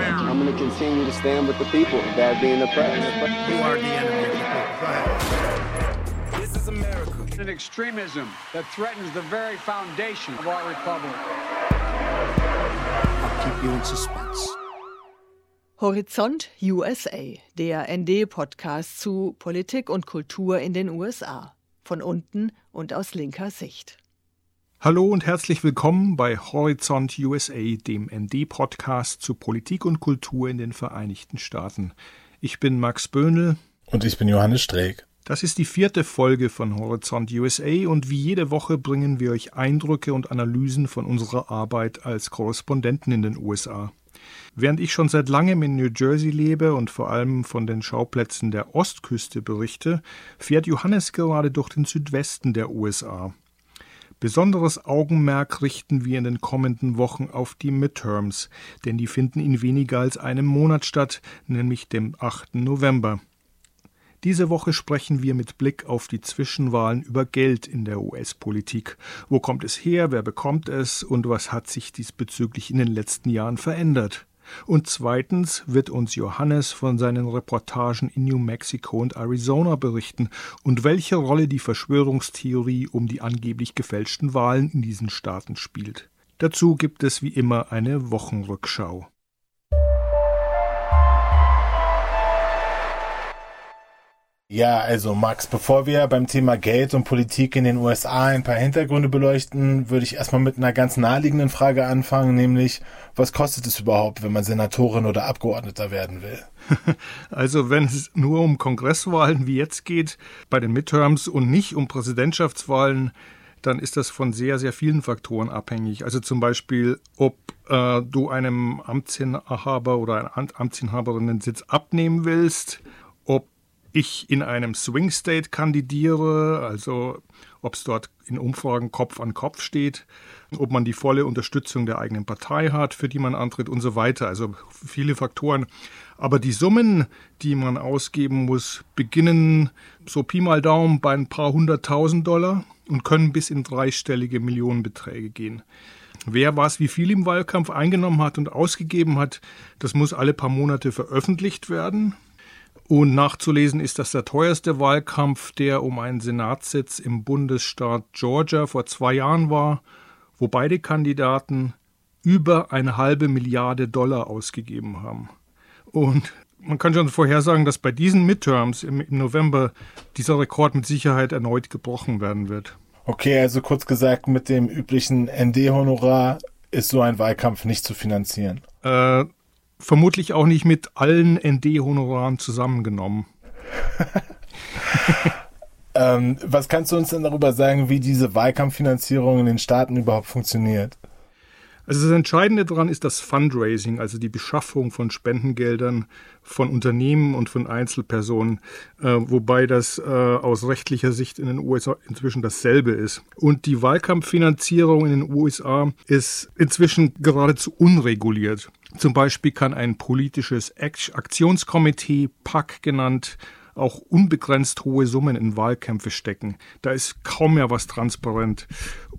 I'm going to continue to stand with the people that being oppressed. You are the enemy the. This is America. An extremism that threatens the very foundation of our republic. I'll keep you in suspense. Horizont USA, der ND-Podcast zu Politik und Kultur in den USA. Von unten und aus linker Sicht. Hallo und herzlich willkommen bei Horizont USA, dem ND-Podcast zu Politik und Kultur in den Vereinigten Staaten. Ich bin Max Böhnl. Und ich bin Johannes Streeck. Das ist die vierte Folge von Horizont USA und wie jede Woche bringen wir euch Eindrücke und Analysen von unserer Arbeit als Korrespondenten in den USA. Während ich schon seit langem in New Jersey lebe und vor allem von den Schauplätzen der Ostküste berichte, fährt Johannes gerade durch den Südwesten der USA. Besonderes Augenmerk richten wir in den kommenden Wochen auf die Midterms, denn die finden in weniger als einem Monat statt, nämlich dem 8. November. Diese Woche sprechen wir mit Blick auf die Zwischenwahlen über Geld in der US-Politik. Wo kommt es her, wer bekommt es und was hat sich diesbezüglich in den letzten Jahren verändert? Und zweitens wird uns Johannes von seinen Reportagen in New Mexico und Arizona berichten und welche Rolle die Verschwörungstheorie um die angeblich gefälschten Wahlen in diesen Staaten spielt. Dazu gibt es wie immer eine Wochenrückschau. Ja, also Max, bevor wir beim Thema Geld und Politik in den USA ein paar Hintergründe beleuchten, würde ich erstmal mit einer ganz naheliegenden Frage anfangen, nämlich, was kostet es überhaupt, wenn man Senatorin oder Abgeordneter werden will? Also wenn es nur um Kongresswahlen wie jetzt geht, bei den Midterms und nicht um Präsidentschaftswahlen, dann ist das von sehr, sehr vielen Faktoren abhängig. Also zum Beispiel, ob äh, du einem Amtsinhaber oder einer Amtsinhaberin den Sitz abnehmen willst, ob ich in einem Swing State kandidiere, also ob es dort in Umfragen Kopf an Kopf steht, ob man die volle Unterstützung der eigenen Partei hat, für die man antritt und so weiter. Also viele Faktoren. Aber die Summen, die man ausgeben muss, beginnen so Pi mal Daumen bei ein paar hunderttausend Dollar und können bis in dreistellige Millionenbeträge gehen. Wer was wie viel im Wahlkampf eingenommen hat und ausgegeben hat, das muss alle paar Monate veröffentlicht werden. Und nachzulesen ist das der teuerste Wahlkampf, der um einen Senatssitz im Bundesstaat Georgia vor zwei Jahren war, wo beide Kandidaten über eine halbe Milliarde Dollar ausgegeben haben. Und man kann schon vorhersagen, dass bei diesen Midterms im, November dieser Rekord mit Sicherheit erneut gebrochen werden wird. Okay, also kurz gesagt, mit dem üblichen ND-Honorar ist so ein Wahlkampf nicht zu finanzieren. Äh, vermutlich auch nicht mit allen ND-Honoraren zusammengenommen. ähm, was kannst du uns denn darüber sagen, wie diese Wahlkampffinanzierung in den Staaten überhaupt funktioniert? Also das Entscheidende daran ist das Fundraising, also die Beschaffung von Spendengeldern von Unternehmen und von Einzelpersonen, äh, wobei das äh, aus rechtlicher Sicht in den USA inzwischen dasselbe ist. Und die Wahlkampffinanzierung in den USA ist inzwischen geradezu unreguliert. Zum Beispiel kann ein politisches Aktionskomitee, PAC genannt, auch unbegrenzt hohe Summen in Wahlkämpfe stecken. Da ist kaum mehr was transparent.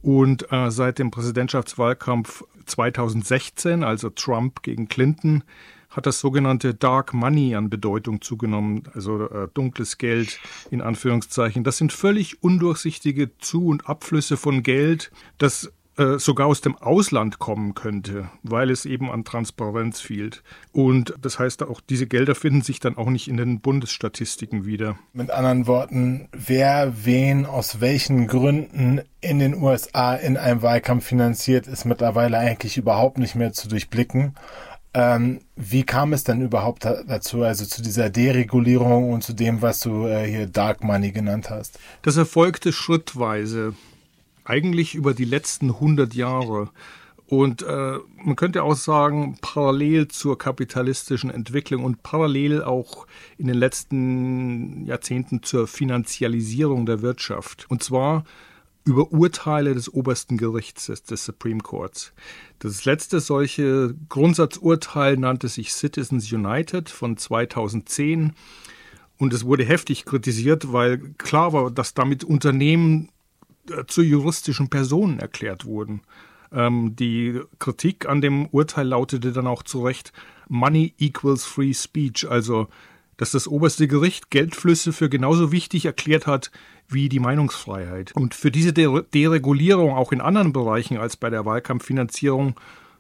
Und äh, seit dem Präsidentschaftswahlkampf 2016, also Trump gegen Clinton, hat das sogenannte Dark Money an Bedeutung zugenommen, also äh, dunkles Geld in Anführungszeichen. Das sind völlig undurchsichtige Zu- und Abflüsse von Geld, das sogar aus dem Ausland kommen könnte, weil es eben an Transparenz fehlt. Und das heißt auch, diese Gelder finden sich dann auch nicht in den Bundesstatistiken wieder. Mit anderen Worten, wer wen aus welchen Gründen in den USA in einem Wahlkampf finanziert, ist mittlerweile eigentlich überhaupt nicht mehr zu durchblicken. Ähm, wie kam es denn überhaupt dazu, also zu dieser Deregulierung und zu dem, was du äh, hier Dark Money genannt hast? Das erfolgte schrittweise eigentlich über die letzten 100 Jahre. Und äh, man könnte auch sagen, parallel zur kapitalistischen Entwicklung und parallel auch in den letzten Jahrzehnten zur Finanzialisierung der Wirtschaft. Und zwar über Urteile des obersten Gerichts des, Supreme Courts. Das letzte solche Grundsatzurteil nannte sich Citizens United von 2010. Und es wurde heftig kritisiert, weil klar war, dass damit Unternehmen zu juristischen Personen erklärt wurden. Ähm, die Kritik an dem Urteil lautete dann auch zu Recht, Money equals free speech, also dass das oberste Gericht Geldflüsse für genauso wichtig erklärt hat wie die Meinungsfreiheit. Und für diese Deregulierung auch in anderen Bereichen als bei der Wahlkampffinanzierung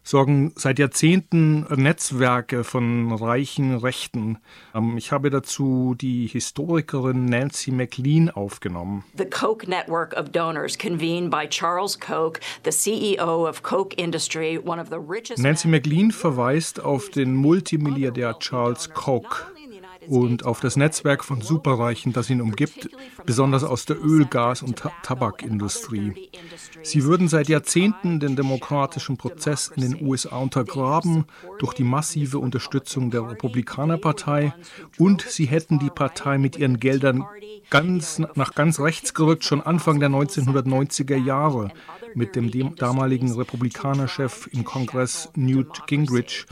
sorgen seit Jahrzehnten Netzwerke von reichen Rechten. Ähm, ich habe dazu die Historikerin Nancy McLean aufgenommen. The Coke Network of Donors convened by Charles Koch, the CEO of Coke Industry, one of the richest Nancy McLean verweist auf den Multimilliardär Charles Koch und auf das Netzwerk von Superreichen, das ihn umgibt, besonders aus der Öl-, Gas- und Tabakindustrie. Sie würden seit Jahrzehnten den demokratischen Prozess in den USA untergraben durch die massive Unterstützung der Republikanerpartei und sie hätten die Partei mit ihren Geldern ganz, nach ganz rechts gerückt, schon Anfang der 1990er Jahre mit dem damaligen Republikanerchef im Kongress Newt Gingrich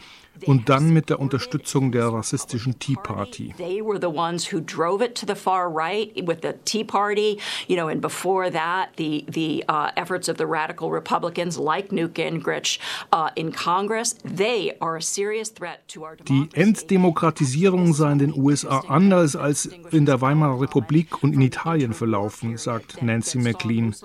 und dann mit der Unterstützung der rassistischen Tea Party. They were the ones who drove it to the far right with the Tea Party, you know, and before that, the the uh, efforts of the radical Republicans like Newt Gingrich uh, in Congress. They are a serious threat to our democracy. Die Entdemokratisierung sei in den USA anders als in der Weimarer Republik und in Italien verlaufen, sagt Nancy McLean.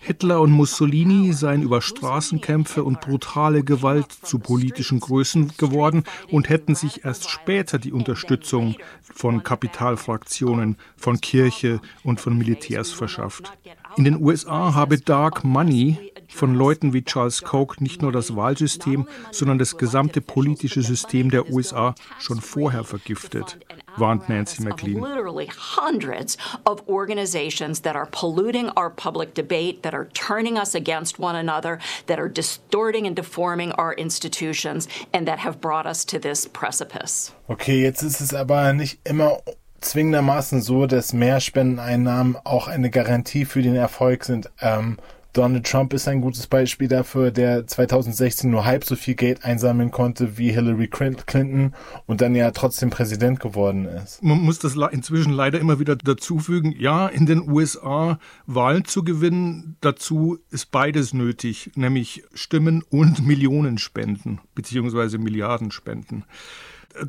Hitler und Mussolini seien über Straßenkämpfe und brutale Gewalt zu politischen Größen geworden und hätten sich erst später die Unterstützung von Kapitalfraktionen, von Kirche und von Militärs verschafft. In den USA habe Dark Money von Leuten wie Charles Koch nicht nur das Wahlsystem, sondern das gesamte politische System der USA schon vorher vergiftet, warnt Nancy McLean. Okay, jetzt ist es aber nicht immer zwingendermaßen so, dass mehr Spendeneinnahmen auch eine Garantie für den Erfolg sind. Ähm, Donald Trump ist ein gutes Beispiel dafür, der 2016 nur halb so viel Geld einsammeln konnte wie Hillary Clinton und dann ja trotzdem Präsident geworden ist. Man muss das inzwischen leider immer wieder dazufügen. Ja, in den USA Wahlen zu gewinnen, dazu ist beides nötig, nämlich Stimmen und Millionenspenden beziehungsweise Milliardenspenden.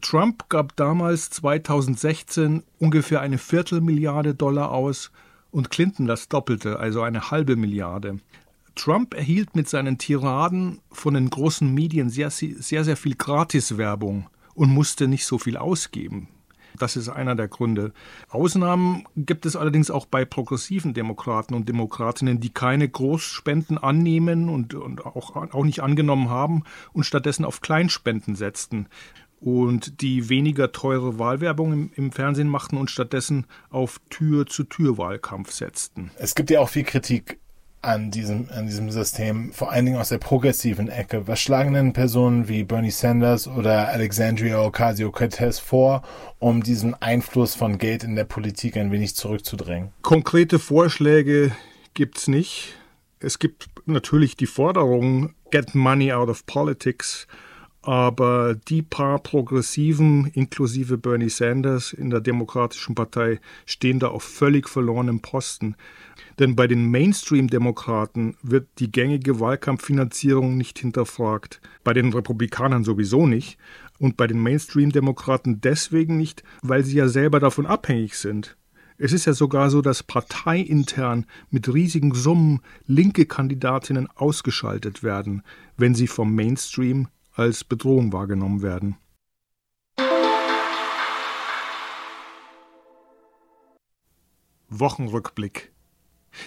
Trump gab damals 2016 ungefähr eine Viertelmilliarde Dollar aus und Clinton das Doppelte, also eine halbe Milliarde. Trump erhielt mit seinen Tiraden von den großen Medien sehr, sehr, sehr viel Gratiswerbung und musste nicht so viel ausgeben. Das ist einer der Gründe. Ausnahmen gibt es allerdings auch bei progressiven Demokraten und Demokratinnen, die keine Großspenden annehmen und, und auch, auch nicht angenommen haben und stattdessen auf Kleinspenden setzten und die weniger teure Wahlwerbung im, im, Fernsehen machten und stattdessen auf Tür-zu-Tür-Wahlkampf setzten. Es gibt ja auch viel Kritik an diesem, an diesem System, vor allen Dingen aus der progressiven Ecke. Was schlagen denn Personen wie Bernie Sanders oder Alexandria Ocasio-Cortez vor, um diesen Einfluss von Geld in der Politik ein wenig zurückzudrängen? Konkrete Vorschläge gibt's nicht. Es gibt natürlich die Forderung, get money out of politics aber die paar Progressiven, inklusive Bernie Sanders in der Demokratischen Partei, stehen da auf völlig verlorenem Posten. Denn bei den Mainstream-Demokraten wird die gängige Wahlkampffinanzierung nicht hinterfragt, bei den Republikanern sowieso nicht und bei den Mainstream-Demokraten deswegen nicht, weil sie ja selber davon abhängig sind. Es ist ja sogar so, dass parteiintern mit riesigen Summen linke Kandidatinnen ausgeschaltet werden, wenn sie vom Mainstream als Bedrohung wahrgenommen werden. Wochenrückblick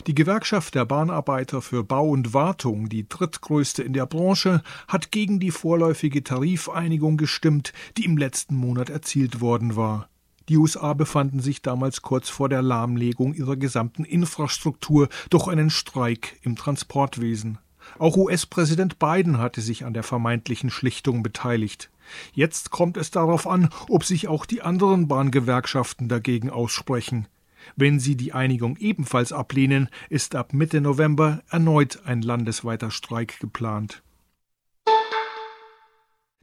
die Gewerkschaft der Bahnarbeiter für Bau und Wartung, die drittgrößte in der Branche, hat gegen die vorläufige Tarifeinigung gestimmt, die im letzten Monat erzielt worden war. Die USA befanden sich damals kurz vor der Lahmlegung ihrer gesamten Infrastruktur durch einen Streik im Transportwesen. Auch US-Präsident Biden hatte sich an der vermeintlichen Schlichtung beteiligt. Jetzt kommt es darauf an, ob sich auch die anderen Bahngewerkschaften dagegen aussprechen. Wenn sie die Einigung ebenfalls ablehnen, ist ab Mitte November erneut ein landesweiter Streik geplant.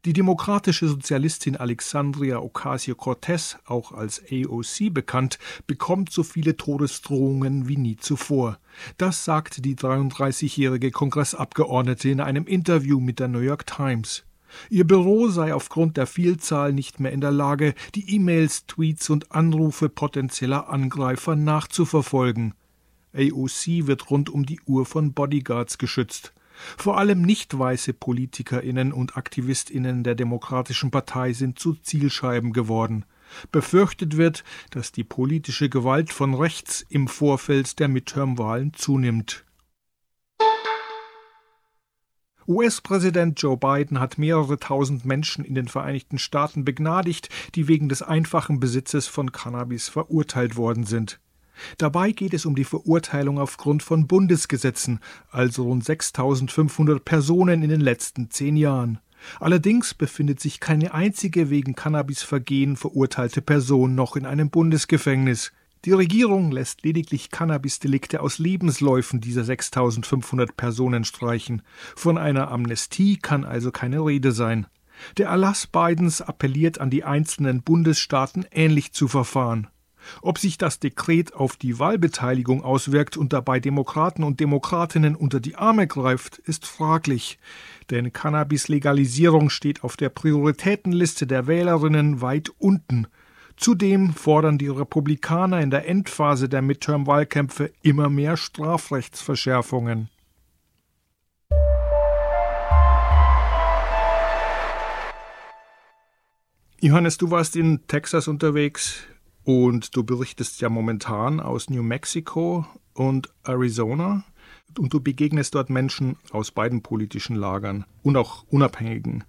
Die demokratische Sozialistin Alexandria Ocasio-Cortez, auch als AOC bekannt, bekommt so viele Todesdrohungen wie nie zuvor. Das sagte die 33-jährige Kongressabgeordnete in einem Interview mit der New York Times. Ihr Büro sei aufgrund der Vielzahl nicht mehr in der Lage, die E-Mails, Tweets und Anrufe potenzieller Angreifer nachzuverfolgen. AOC wird rund um die Uhr von Bodyguards geschützt. Vor allem nicht weiße Politikerinnen und Aktivistinnen der Demokratischen Partei sind zu Zielscheiben geworden. Befürchtet wird, dass die politische Gewalt von rechts im Vorfeld der Midterm-Wahlen zunimmt. US-Präsident Joe Biden hat mehrere tausend Menschen in den Vereinigten Staaten begnadigt, die wegen des einfachen Besitzes von Cannabis verurteilt worden sind. Dabei geht es um die Verurteilung aufgrund von Bundesgesetzen, also rund 6500 Personen in den letzten zehn Jahren. Allerdings befindet sich keine einzige wegen Cannabisvergehen verurteilte Person noch in einem Bundesgefängnis. Die Regierung lässt lediglich Cannabisdelikte aus Lebensläufen dieser 6500 Personen streichen. Von einer Amnestie kann also keine Rede sein. Der Erlass Bidens appelliert an die einzelnen Bundesstaaten ähnlich zu verfahren. Ob sich das Dekret auf die Wahlbeteiligung auswirkt und dabei Demokraten und Demokratinnen unter die Arme greift, ist fraglich. Denn Cannabis-Legalisierung steht auf der Prioritätenliste der Wählerinnen weit unten. Zudem fordern die Republikaner in der Endphase der Midterm-Wahlkämpfe immer mehr Strafrechtsverschärfungen. Johannes, du warst in Texas unterwegs und du berichtest ja momentan aus New Mexico und Arizona und du begegnest dort Menschen aus beiden politischen Lagern und auch Unabhängigen.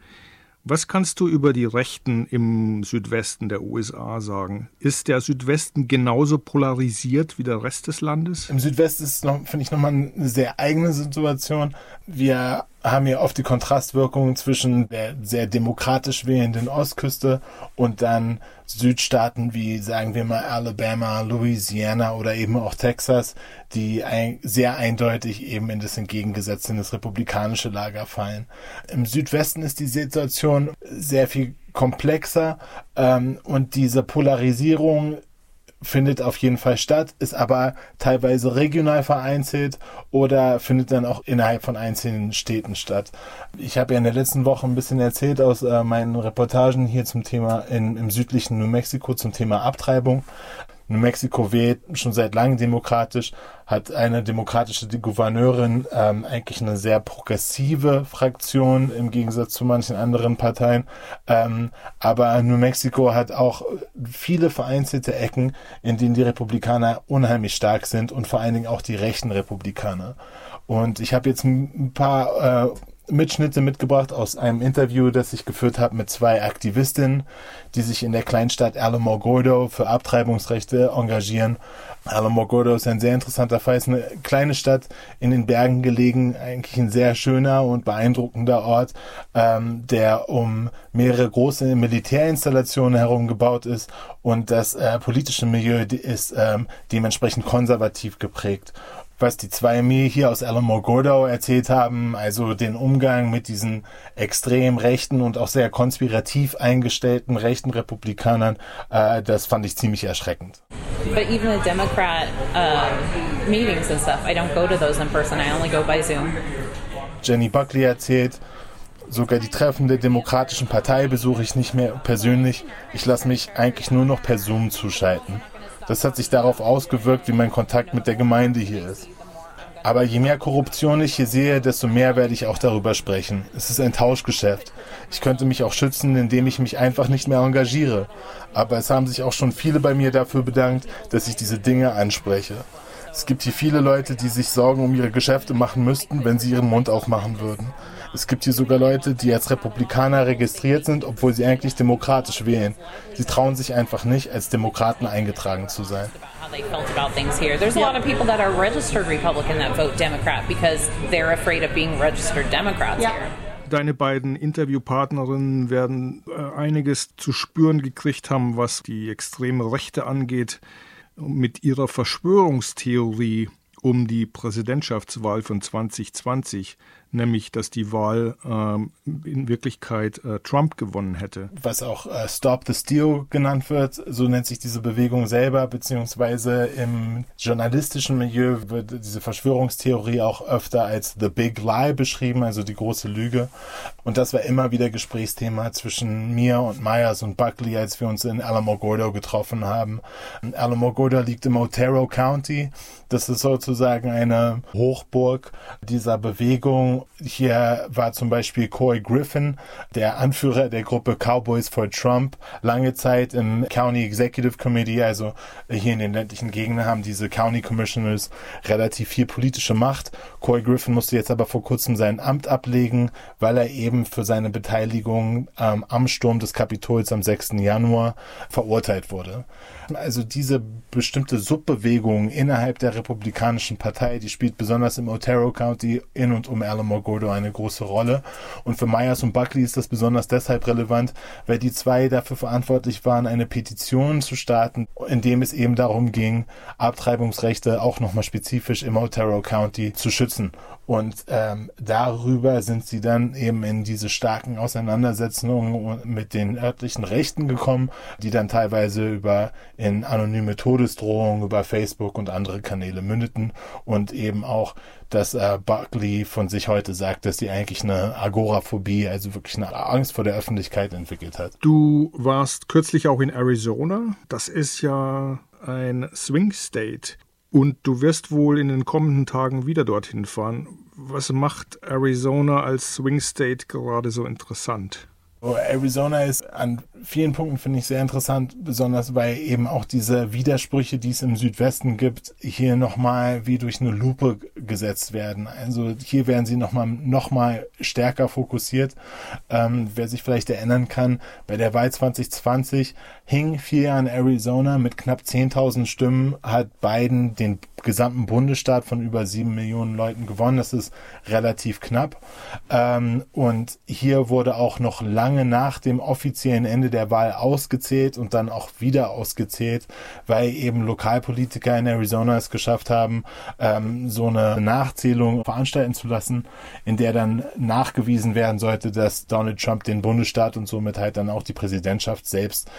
Was kannst du über die Rechten im Südwesten der USA sagen? Ist der Südwesten genauso polarisiert wie der Rest des Landes? Im Südwesten ist finde ich, nochmal eine sehr eigene Situation. Wir haben hier oft die Kontrastwirkungen zwischen der sehr demokratisch wählenden Ostküste und dann Südstaaten wie, sagen wir mal, Alabama, Louisiana oder eben auch Texas, die ein, sehr eindeutig eben in das entgegengesetzte, in das republikanische Lager fallen. Im Südwesten ist die Situation sehr viel komplexer ähm, und diese Polarisierung findet auf jeden Fall statt, ist aber teilweise regional vereinzelt oder findet dann auch innerhalb von einzelnen Städten statt. Ich habe ja in der letzten Woche ein bisschen erzählt aus äh, meinen Reportagen hier zum Thema in, im südlichen New Mexico zum Thema Abtreibung. New Mexico wählt schon seit langem demokratisch, hat eine demokratische Gouverneurin ähm, eigentlich eine sehr progressive Fraktion im Gegensatz zu manchen anderen Parteien. Ähm, aber New Mexico hat auch viele vereinzelte Ecken, in denen die Republikaner unheimlich stark sind und vor allen Dingen auch die rechten Republikaner. Und ich habe jetzt ein paar äh, Mitschnitte mitgebracht aus einem Interview, das ich geführt habe mit zwei Aktivistinnen, die sich in der Kleinstadt Alamogordo für Abtreibungsrechte engagieren. Alamogordo ist ein sehr interessanter Fall, ist eine kleine Stadt in den Bergen gelegen, eigentlich ein sehr schöner und beeindruckender Ort, ähm, der um mehrere große Militärinstallationen herum gebaut ist und das äh, politische Milieu ist ähm, dementsprechend konservativ geprägt was die zwei mir hier aus Alamogordo erzählt haben, also den Umgang mit diesen extrem rechten und auch sehr konspirativ eingestellten rechten Republikanern, äh, das fand ich ziemlich erschreckend. But even the Democrat uh, meetings and stuff, I don't go to those in person. I only go by Zoom. Jenny Buckley erzählt, sogar die Treffen der Demokratischen Partei besuche ich nicht mehr persönlich. Ich lasse mich eigentlich nur noch per Zoom zuschalten. Das hat sich darauf ausgewirkt, wie mein Kontakt mit der Gemeinde hier ist. Aber je mehr Korruption ich hier sehe, desto mehr werde ich auch darüber sprechen. Es ist ein Tauschgeschäft. Ich könnte mich auch schützen, indem ich mich einfach nicht mehr engagiere. Aber es haben sich auch schon viele bei mir dafür bedankt, dass ich diese Dinge anspreche. Es gibt hier viele Leute, die sich Sorgen um ihre Geschäfte machen müssten, wenn sie ihren Mund aufmachen würden. Es gibt hier sogar Leute, die als Republikaner registriert sind, obwohl sie eigentlich demokratisch wählen. Sie trauen sich einfach nicht, als Demokraten eingetragen zu sein. They felt about things here. There's a lot of people that are registered Republican that vote Democrat because they're afraid of being registered Democrats here. Deine beiden Interviewpartnerinnen werden äh, einiges zu spüren gekriegt haben, was die extreme Rechte angeht, mit ihrer Verschwörungstheorie um die Präsidentschaftswahl von 2020 nämlich dass die Wahl ähm, in Wirklichkeit äh, Trump gewonnen hätte. Was auch äh, Stop the Steal genannt wird, so nennt sich diese Bewegung selber, beziehungsweise im journalistischen Milieu wird diese Verschwörungstheorie auch öfter als The Big Lie beschrieben, also die große Lüge. Und das war immer wieder Gesprächsthema zwischen mir und Myers und Buckley, als wir uns in Alamogordo getroffen haben. Alamogordo liegt im Otero County. Das ist sozusagen eine Hochburg dieser Bewegung. Hier war zum Beispiel Coy Griffin, der Anführer der Gruppe Cowboys for Trump, lange Zeit im County Executive Committee, also hier in den ländlichen Gegenden haben diese County Commissioners relativ viel politische Macht. Coy Griffin musste jetzt aber vor kurzem sein Amt ablegen, weil er eben für seine Beteiligung ähm, am Sturm des Kapitols am 6. Januar verurteilt wurde. Also diese bestimmte Subbewegung innerhalb der Republikanischen Partei, die spielt besonders im Otero County in und um Alamogordo eine große Rolle. Und für Myers und Buckley ist das besonders deshalb relevant, weil die zwei dafür verantwortlich waren, eine Petition zu starten, in dem es eben darum ging, Abtreibungsrechte auch nochmal spezifisch im Otero County zu schützen. Und ähm, darüber sind sie dann eben in diese starken Auseinandersetzungen mit den örtlichen Rechten gekommen, die dann teilweise über in anonyme Todesdrohungen über Facebook und andere Kanäle mündeten und eben auch, dass äh, Buckley von sich heute sagt, dass sie eigentlich eine Agoraphobie, also wirklich eine Angst vor der Öffentlichkeit entwickelt hat. Du warst kürzlich auch in Arizona. Das ist ja ein Swing State. Und du wirst wohl in den kommenden Tagen wieder dorthin fahren. Was macht Arizona als Swing State gerade so interessant? Arizona ist an vielen Punkten, finde ich, sehr interessant, besonders weil eben auch diese Widersprüche, die es im Südwesten gibt, hier nochmal wie durch eine Lupe gesetzt werden. Also hier werden sie nochmal noch mal stärker fokussiert. Ähm, wer sich vielleicht erinnern kann, bei der Wahl 2020 hing vier Jahre in Arizona mit knapp 10.000 Stimmen, hat Biden den gesamten Bundesstaat von über sieben Millionen Leuten gewonnen. Das ist relativ knapp. Ähm, und hier wurde auch noch lange nach dem offiziellen Ende der Wahl ausgezählt und dann auch wieder ausgezählt, weil eben Lokalpolitiker in Arizona es geschafft haben, ähm, so eine Nachzählung veranstalten zu lassen, in der dann nachgewiesen werden sollte, dass Donald Trump den Bundesstaat und somit halt dann auch die Präsidentschaft selbst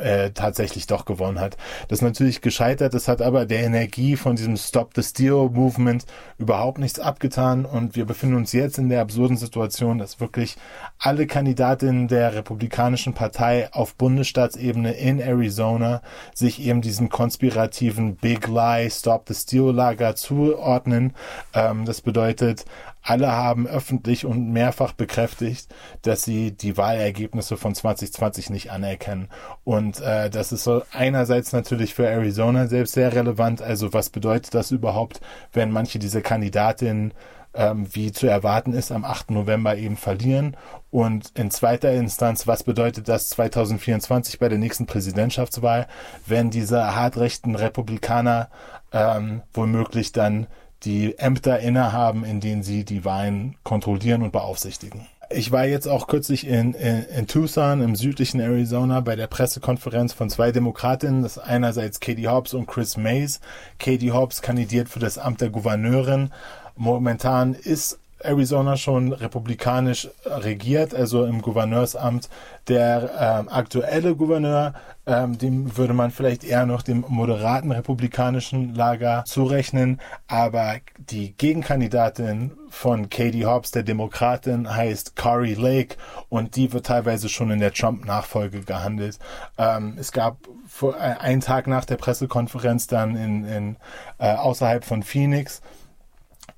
äh, tatsächlich doch gewonnen hat. Das ist natürlich gescheitert, das hat aber der Energie von diesem Stop the Steal Movement überhaupt nichts abgetan und wir befinden uns jetzt in der absurden Situation, dass wirklich alle Kandidatinnen der Republikanischen Partei auf Bundesstaatsebene in Arizona sich eben diesem konspirativen Big Lie Stop the Steal Lager zuordnen. Ähm, das bedeutet, alle haben öffentlich und mehrfach bekräftigt, dass sie die Wahlergebnisse von 2020 nicht anerkennen. Und äh, das ist so einerseits natürlich für Arizona selbst sehr relevant. Also was bedeutet das überhaupt, wenn manche dieser Kandidatinnen ähm, wie zu erwarten ist, am 8. November eben verlieren. Und in zweiter Instanz, was bedeutet das 2024 bei der nächsten Präsidentschaftswahl, wenn diese hartrechten Republikaner ähm, womöglich dann die Ämter innehaben, in denen sie die Wahlen kontrollieren und beaufsichtigen. Ich war jetzt auch kürzlich in, in, in Tucson im südlichen Arizona bei der Pressekonferenz von zwei Demokratinnen. Das ist einerseits Katie Hobbs und Chris Mays. Katie Hobbs kandidiert für das Amt der Gouverneurin. Momentan ist Arizona schon republikanisch regiert, also im Gouverneursamt. Der ähm, aktuelle Gouverneur, ähm, dem würde man vielleicht eher noch dem moderaten republikanischen Lager zurechnen, aber die Gegenkandidatin von Katie Hobbs, der Demokratin, heißt Kari Lake und die wird teilweise schon in der Trump-Nachfolge gehandelt. Ähm, es gab vor, äh, einen Tag nach der Pressekonferenz dann in, in äh, außerhalb von Phoenix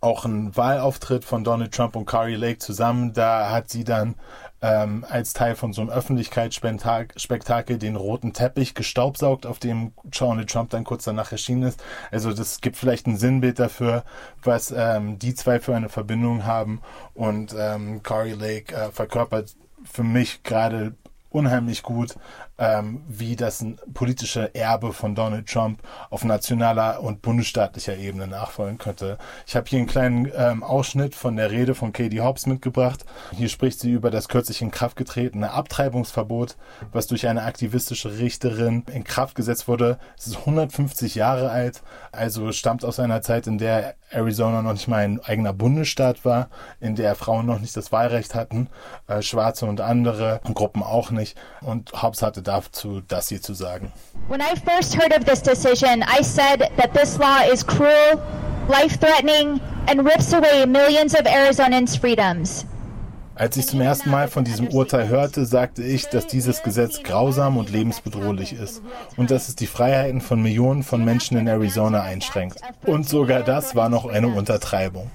auch ein Wahlauftritt von Donald Trump und Kari Lake zusammen. Da hat sie dann ähm, als Teil von so einem Öffentlichkeitsspektakel den roten Teppich gestaubsaugt, auf dem Donald Trump dann kurz danach erschienen ist. Also das gibt vielleicht ein Sinnbild dafür, was ähm, die zwei für eine Verbindung haben. Und ähm, Kari Lake äh, verkörpert für mich gerade unheimlich gut, ähm, wie das politische Erbe von Donald Trump auf nationaler und bundesstaatlicher Ebene nachfolgen könnte. Ich habe hier einen kleinen ähm, Ausschnitt von der Rede von Katie Hobbs mitgebracht. Hier spricht sie über das kürzlich in Kraft getretene Abtreibungsverbot, was durch eine aktivistische Richterin in Kraft gesetzt wurde. Es ist 150 Jahre alt, also stammt aus einer Zeit, in der Arizona noch nicht mal ein eigener Bundesstaat war, in der Frauen noch nicht das Wahlrecht hatten, äh, Schwarze und andere Gruppen auch nicht. Und Hobbs hatte dazu das hier zu sagen. When I first heard of this decision, I said that this law is cruel, life-threatening and rips away millions of Arizonans' freedoms. Als ich zum ersten Mal von diesem Urteil hörte, sagte ich, dass dieses Gesetz grausam und lebensbedrohlich ist und dass es die Freiheiten von Millionen von Menschen in Arizona einschränkt. Und sogar das war noch eine Untertreibung.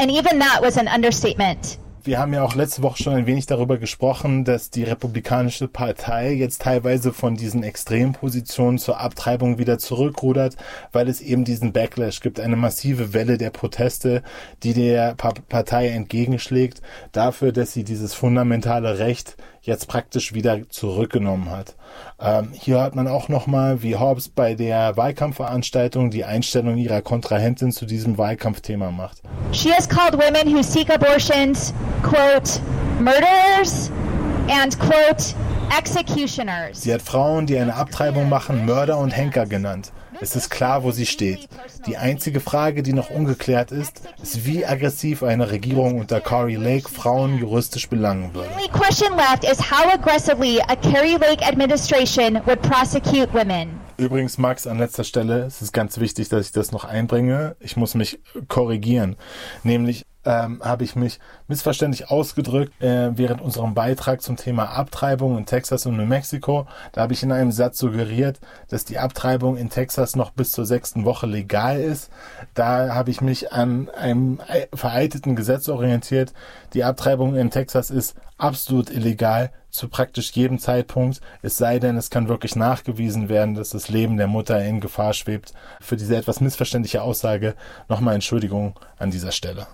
And even that was an understatement. Wir haben ja auch letzte Woche schon ein wenig darüber gesprochen, dass die Republikanische Partei jetzt teilweise von diesen Extrempositionen zur Abtreibung wieder zurückrudert, weil es eben diesen Backlash gibt, eine massive Welle der Proteste, die der Partei entgegenschlägt, dafür, dass sie dieses fundamentale Recht jetzt praktisch wieder zurückgenommen hat. Ähm, hier hört man auch nochmal, wie Hobbes bei der Wahlkampfveranstaltung die Einstellung ihrer Kontrahentin zu diesem Wahlkampfthema macht. She has called women who seek abortions, quote, murderers and quote. Sie hat Frauen, die eine Abtreibung machen, Mörder und Henker genannt. Es ist klar, wo sie steht. Die einzige Frage, die noch ungeklärt ist, ist, wie aggressiv eine Regierung unter Carrie Lake Frauen juristisch belangen würde. Übrigens, Max, an letzter Stelle, es ist ganz wichtig, dass ich das noch einbringe. Ich muss mich korrigieren. Nämlich, ähm, habe ich mich missverständlich ausgedrückt äh, während unserem Beitrag zum Thema Abtreibung in Texas und New Mexico. Da habe ich in einem Satz suggeriert, dass die Abtreibung in Texas noch bis zur sechsten Woche legal ist. Da habe ich mich an einem veralteten Gesetz orientiert. Die Abtreibung in Texas ist absolut illegal zu praktisch jedem Zeitpunkt, es sei denn, es kann wirklich nachgewiesen werden, dass das Leben der Mutter in Gefahr schwebt. Für diese etwas missverständliche Aussage nochmal Entschuldigung an dieser Stelle.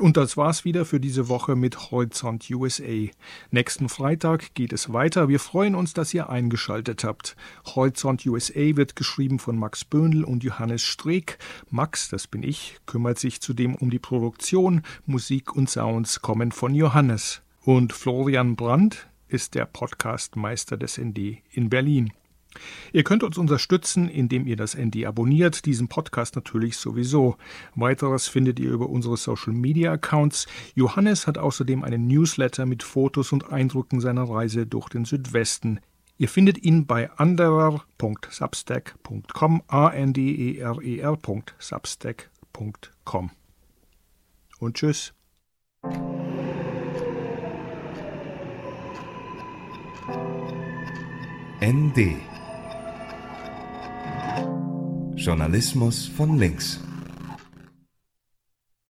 Und das war's wieder für diese Woche mit Horizont USA. Nächsten Freitag geht es weiter. Wir freuen uns, dass ihr eingeschaltet habt. Horizont USA wird geschrieben von Max Böhnl und Johannes Streeck. Max, das bin ich, kümmert sich zudem um die Produktion. Musik und Sounds kommen von Johannes. Und Florian Brandt ist der Podcastmeister des ND in Berlin. Ihr könnt uns unterstützen, indem ihr das ND abonniert, diesen Podcast natürlich sowieso. Weiteres findet ihr über unsere Social Media Accounts. Johannes hat außerdem einen Newsletter mit Fotos und Eindrücken seiner Reise durch den Südwesten. Ihr findet ihn bei anderer.substack.com, a-n-d-e-r-e-r.substack.com. Und tschüss. ND Journalismus von links.